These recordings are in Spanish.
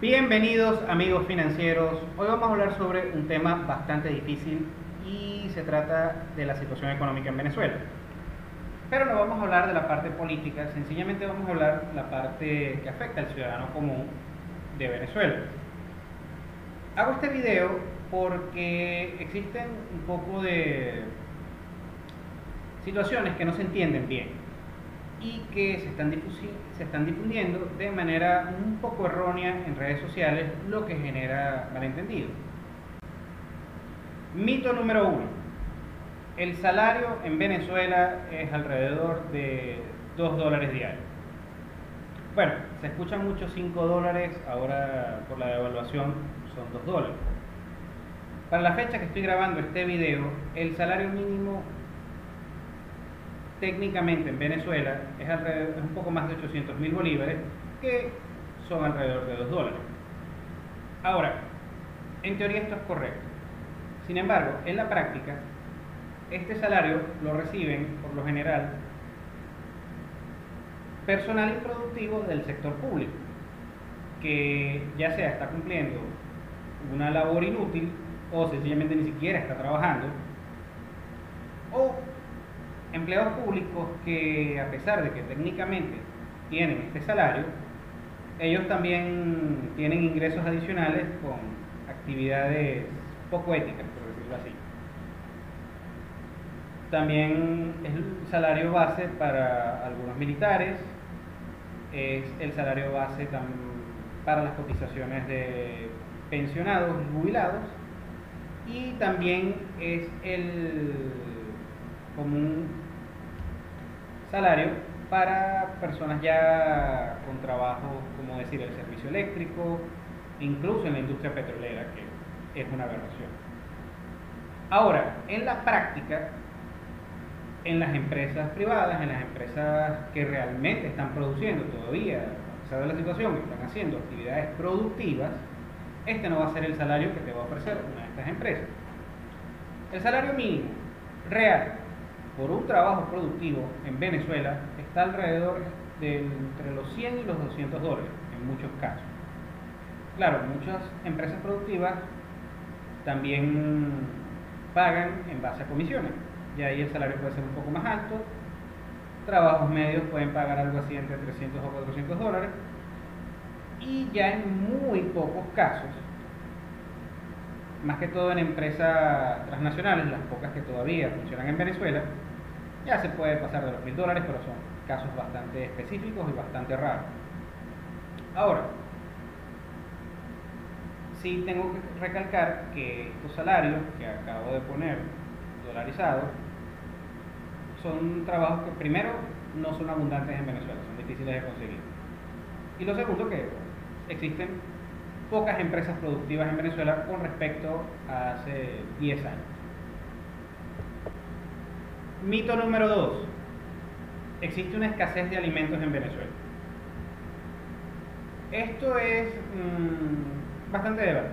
Bienvenidos amigos financieros. Hoy vamos a hablar sobre un tema bastante difícil y se trata de la situación económica en Venezuela. Pero no vamos a hablar de la parte política, sencillamente vamos a hablar de la parte que afecta al ciudadano común de Venezuela. Hago este video porque existen un poco de situaciones que no se entienden bien y que se están, se están difundiendo de manera un poco errónea en redes sociales, lo que genera malentendido. Mito número uno. El salario en Venezuela es alrededor de 2 dólares diarios. Bueno, se escuchan mucho 5 dólares, ahora por la devaluación son 2 dólares. Para la fecha que estoy grabando este video, el salario mínimo técnicamente en Venezuela es, un poco más de 800 mil bolívares, que son alrededor de 2 dólares. Ahora, en teoría esto es correcto. Sin embargo, en la práctica, este salario lo reciben, por lo general, personal improductivo del sector público, que ya sea está cumpliendo una labor inútil o sencillamente ni siquiera está trabajando, o empleados públicos que a pesar de que técnicamente tienen este salario, ellos también tienen ingresos adicionales con actividades poco éticas, por decirlo así. También es el salario base para algunos militares, es el salario base para las cotizaciones de pensionados y jubilados, y también es el común salario para personas ya con trabajo, como decir, el servicio eléctrico, incluso en la industria petrolera, que es una aberración. Ahora, en la práctica, en las empresas privadas, en las empresas que realmente están produciendo todavía, a pesar de la situación, están haciendo actividades productivas, este no va a ser el salario que te va a ofrecer una de estas empresas. El salario mínimo real por un trabajo productivo en Venezuela está alrededor de entre los 100 y los 200 dólares en muchos casos. Claro, muchas empresas productivas también pagan en base a comisiones y ahí el salario puede ser un poco más alto. Trabajos medios pueden pagar algo así entre 300 o 400 dólares y ya en muy pocos casos más que todo en empresas transnacionales, las pocas que todavía funcionan en Venezuela, ya se puede pasar de los mil dólares, pero son casos bastante específicos y bastante raros. Ahora, sí tengo que recalcar que estos salarios que acabo de poner dolarizados son trabajos que primero no son abundantes en Venezuela, son difíciles de conseguir. Y lo segundo que existen pocas empresas productivas en Venezuela con respecto a hace 10 años. Mito número 2. Existe una escasez de alimentos en Venezuela. Esto es mmm, bastante debate.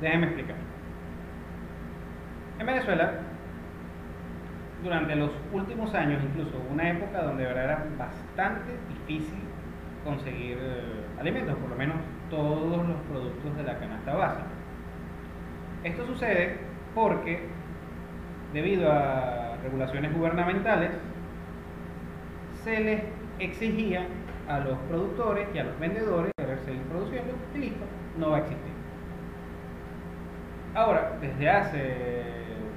Déjenme explicar. En Venezuela, durante los últimos años, incluso una época donde era bastante difícil conseguir eh, alimentos, por lo menos todos los productos de la canasta básica. Esto sucede porque, debido a regulaciones gubernamentales, se les exigía a los productores y a los vendedores querer seguir produciendo y listo, no va a existir. Ahora, desde hace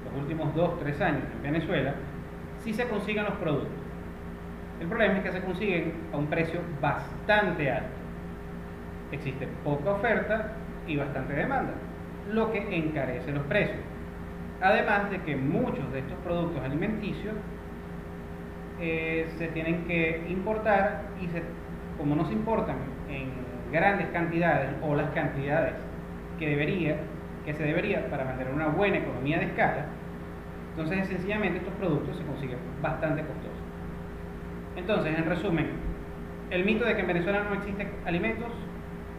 los últimos 2-3 años en Venezuela, sí se consiguen los productos. El problema es que se consiguen a un precio bastante alto existe poca oferta y bastante demanda, lo que encarece los precios. Además de que muchos de estos productos alimenticios eh, se tienen que importar y como no se importan en grandes cantidades o las cantidades que debería que se debería para mantener una buena economía de escala, entonces sencillamente estos productos se consiguen bastante costosos. Entonces, en resumen, el mito de que en Venezuela no existen alimentos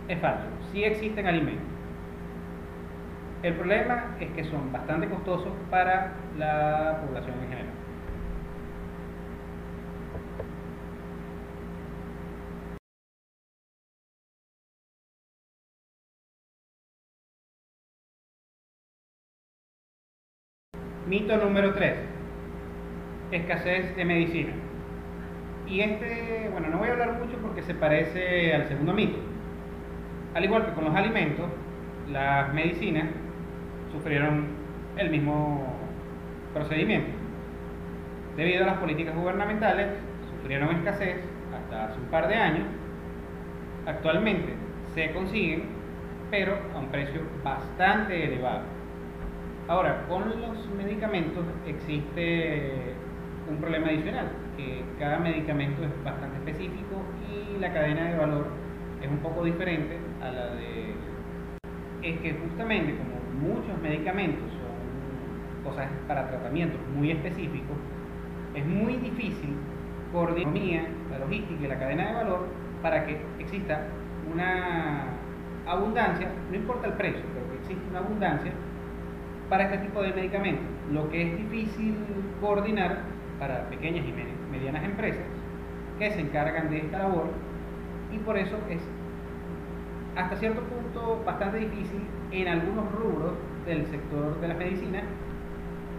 es falso. Sí existen alimentos. El problema es que son bastante costosos para la población en general. Mito número 3. Escasez de medicina. Y este, bueno, no voy a hablar mucho porque se parece al segundo mito. Al igual que con los alimentos, las medicinas sufrieron el mismo procedimiento. Debido a las políticas gubernamentales, sufrieron escasez hasta hace un par de años. Actualmente se consiguen, pero a un precio bastante elevado. Ahora, con los medicamentos existe un problema adicional, que cada medicamento es bastante específico y la cadena de valor es un poco diferente a la de... Es que justamente como muchos medicamentos son cosas para tratamientos muy específicos, es muy difícil coordinar la logística y la cadena de valor para que exista una abundancia, no importa el precio, pero que exista una abundancia para este tipo de medicamentos. Lo que es difícil coordinar para pequeñas y medianas empresas que se encargan de esta labor y por eso es hasta cierto punto bastante difícil en algunos rubros del sector de la medicina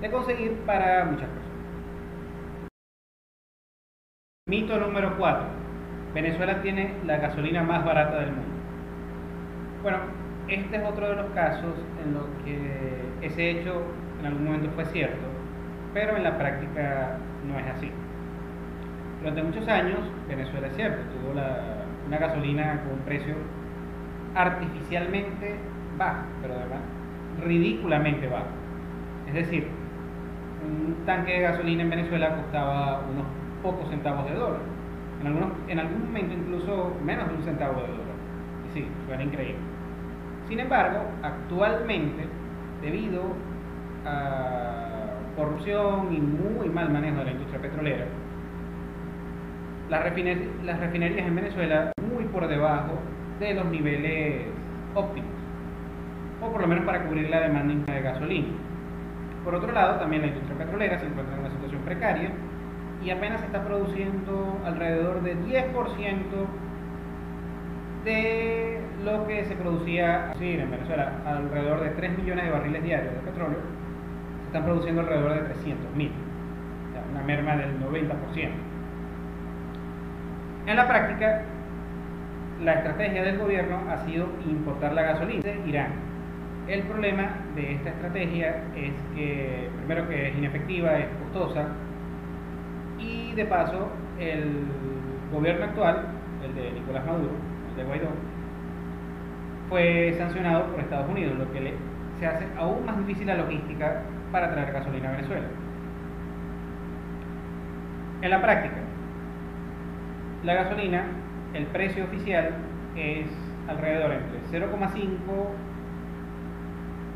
de conseguir para muchas personas. Mito número 4. Venezuela tiene la gasolina más barata del mundo. Bueno, este es otro de los casos en los que ese hecho en algún momento fue cierto, pero en la práctica no es así. Durante muchos años, Venezuela es cierto, tuvo una gasolina con un precio artificialmente bajo, pero además ridículamente bajo. Es decir, un tanque de gasolina en Venezuela costaba unos pocos centavos de dólar. En, algunos, en algún momento incluso menos de un centavo de dólar. Y sí, suena increíble. Sin embargo, actualmente, debido a corrupción y muy mal manejo de la industria petrolera, las refinerías en Venezuela muy por debajo de los niveles óptimos, o por lo menos para cubrir la demanda de gasolina. Por otro lado, también la industria petrolera se encuentra en una situación precaria y apenas está produciendo alrededor de 10% de lo que se producía sí, en Venezuela, alrededor de 3 millones de barriles diarios de petróleo, se están produciendo alrededor de 300 mil, una merma del 90%. En la práctica, la estrategia del gobierno ha sido importar la gasolina de Irán. El problema de esta estrategia es que, primero que es inefectiva, es costosa, y de paso el gobierno actual, el de Nicolás Maduro, el de Guaidó, fue sancionado por Estados Unidos, lo que le, se hace aún más difícil la logística para traer gasolina a Venezuela. En la práctica, la gasolina el precio oficial es alrededor entre 0,5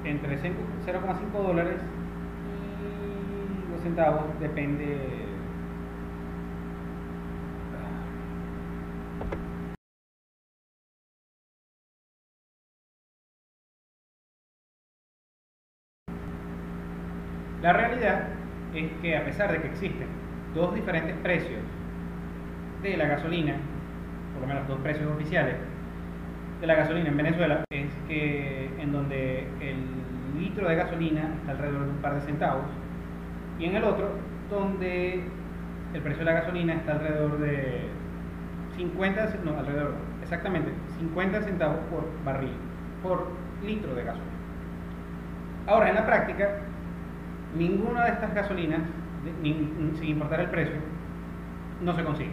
entre 0,5 dólares y 2 centavos, depende. La realidad es que a pesar de que existen dos diferentes precios de la gasolina por lo menos dos precios oficiales de la gasolina en Venezuela, es que en donde el litro de gasolina está alrededor de un par de centavos y en el otro donde el precio de la gasolina está alrededor de 50, no, alrededor, exactamente 50 centavos por barril, por litro de gasolina. Ahora, en la práctica, ninguna de estas gasolinas, sin importar el precio, no se consigue.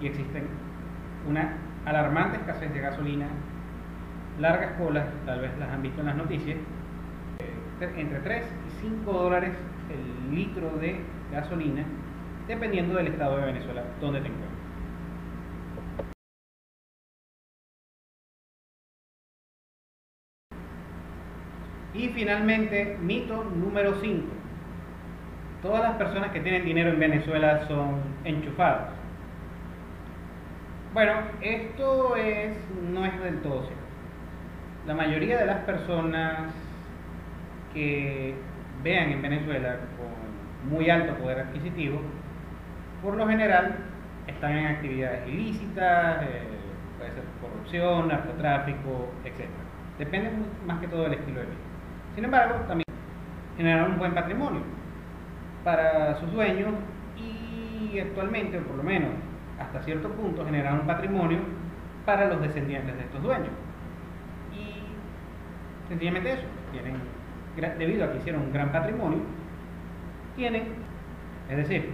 Y existen una alarmante escasez de gasolina, largas colas, tal vez las han visto en las noticias, eh, entre 3 y 5 dólares el litro de gasolina, dependiendo del estado de Venezuela donde te. Y finalmente, mito número 5. Todas las personas que tienen dinero en Venezuela son enchufados. Bueno, esto es, no es del todo cierto. La mayoría de las personas que vean en Venezuela con muy alto poder adquisitivo, por lo general están en actividades ilícitas, eh, puede ser corrupción, narcotráfico, etc. Depende más que todo del estilo de vida. Sin embargo, también generan un buen patrimonio. para sus dueños y actualmente, por lo menos hasta cierto punto, generan un patrimonio para los descendientes de estos dueños. Y sencillamente eso, tienen, debido a que hicieron un gran patrimonio, tienen, es decir,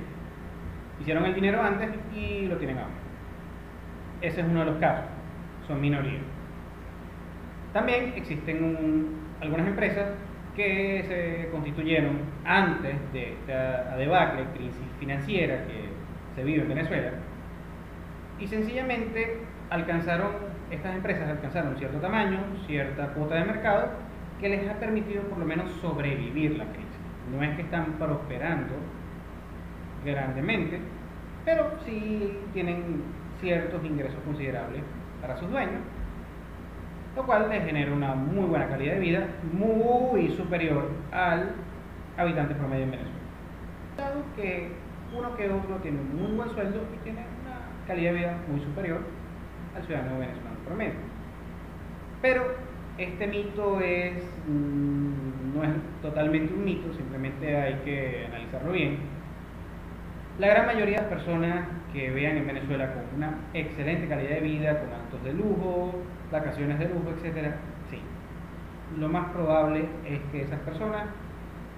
hicieron el dinero antes y lo tienen ahora. Ese es uno de los casos, son minorías. También existen algunas empresas que se constituyeron antes de esta debacle, crisis financiera que se vive en Venezuela, y sencillamente alcanzaron, estas empresas alcanzaron cierto tamaño, cierta cuota de mercado, que les ha permitido por lo menos sobrevivir la crisis. No es que están prosperando grandemente, pero sí tienen ciertos ingresos considerables para sus dueños, lo cual les genera una muy buena calidad de vida, muy superior al habitante promedio en Venezuela. Dado que uno que otro tiene un muy buen sueldo y tiene calidad de vida muy superior al ciudadano venezolano promedio. Pero este mito es, mm, no es totalmente un mito, simplemente hay que analizarlo bien. La gran mayoría de las personas que vean en Venezuela con una excelente calidad de vida, con actos de lujo, vacaciones de lujo, etcétera, sí. Lo más probable es que esas personas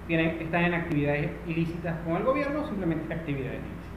tienen, están en actividades ilícitas con el gobierno o simplemente actividades ilícitas.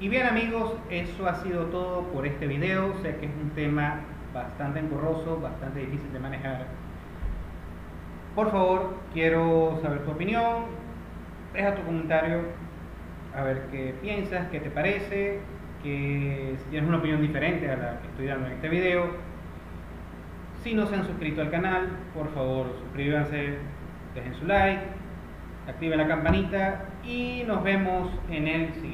Y bien amigos, eso ha sido todo por este video. Sé que es un tema bastante engorroso, bastante difícil de manejar. Por favor, quiero saber tu opinión. Deja tu comentario a ver qué piensas, qué te parece, que si tienes una opinión diferente a la que estoy dando en este video. Si no se han suscrito al canal, por favor suscríbanse, dejen su like, activen la campanita y nos vemos en el siguiente.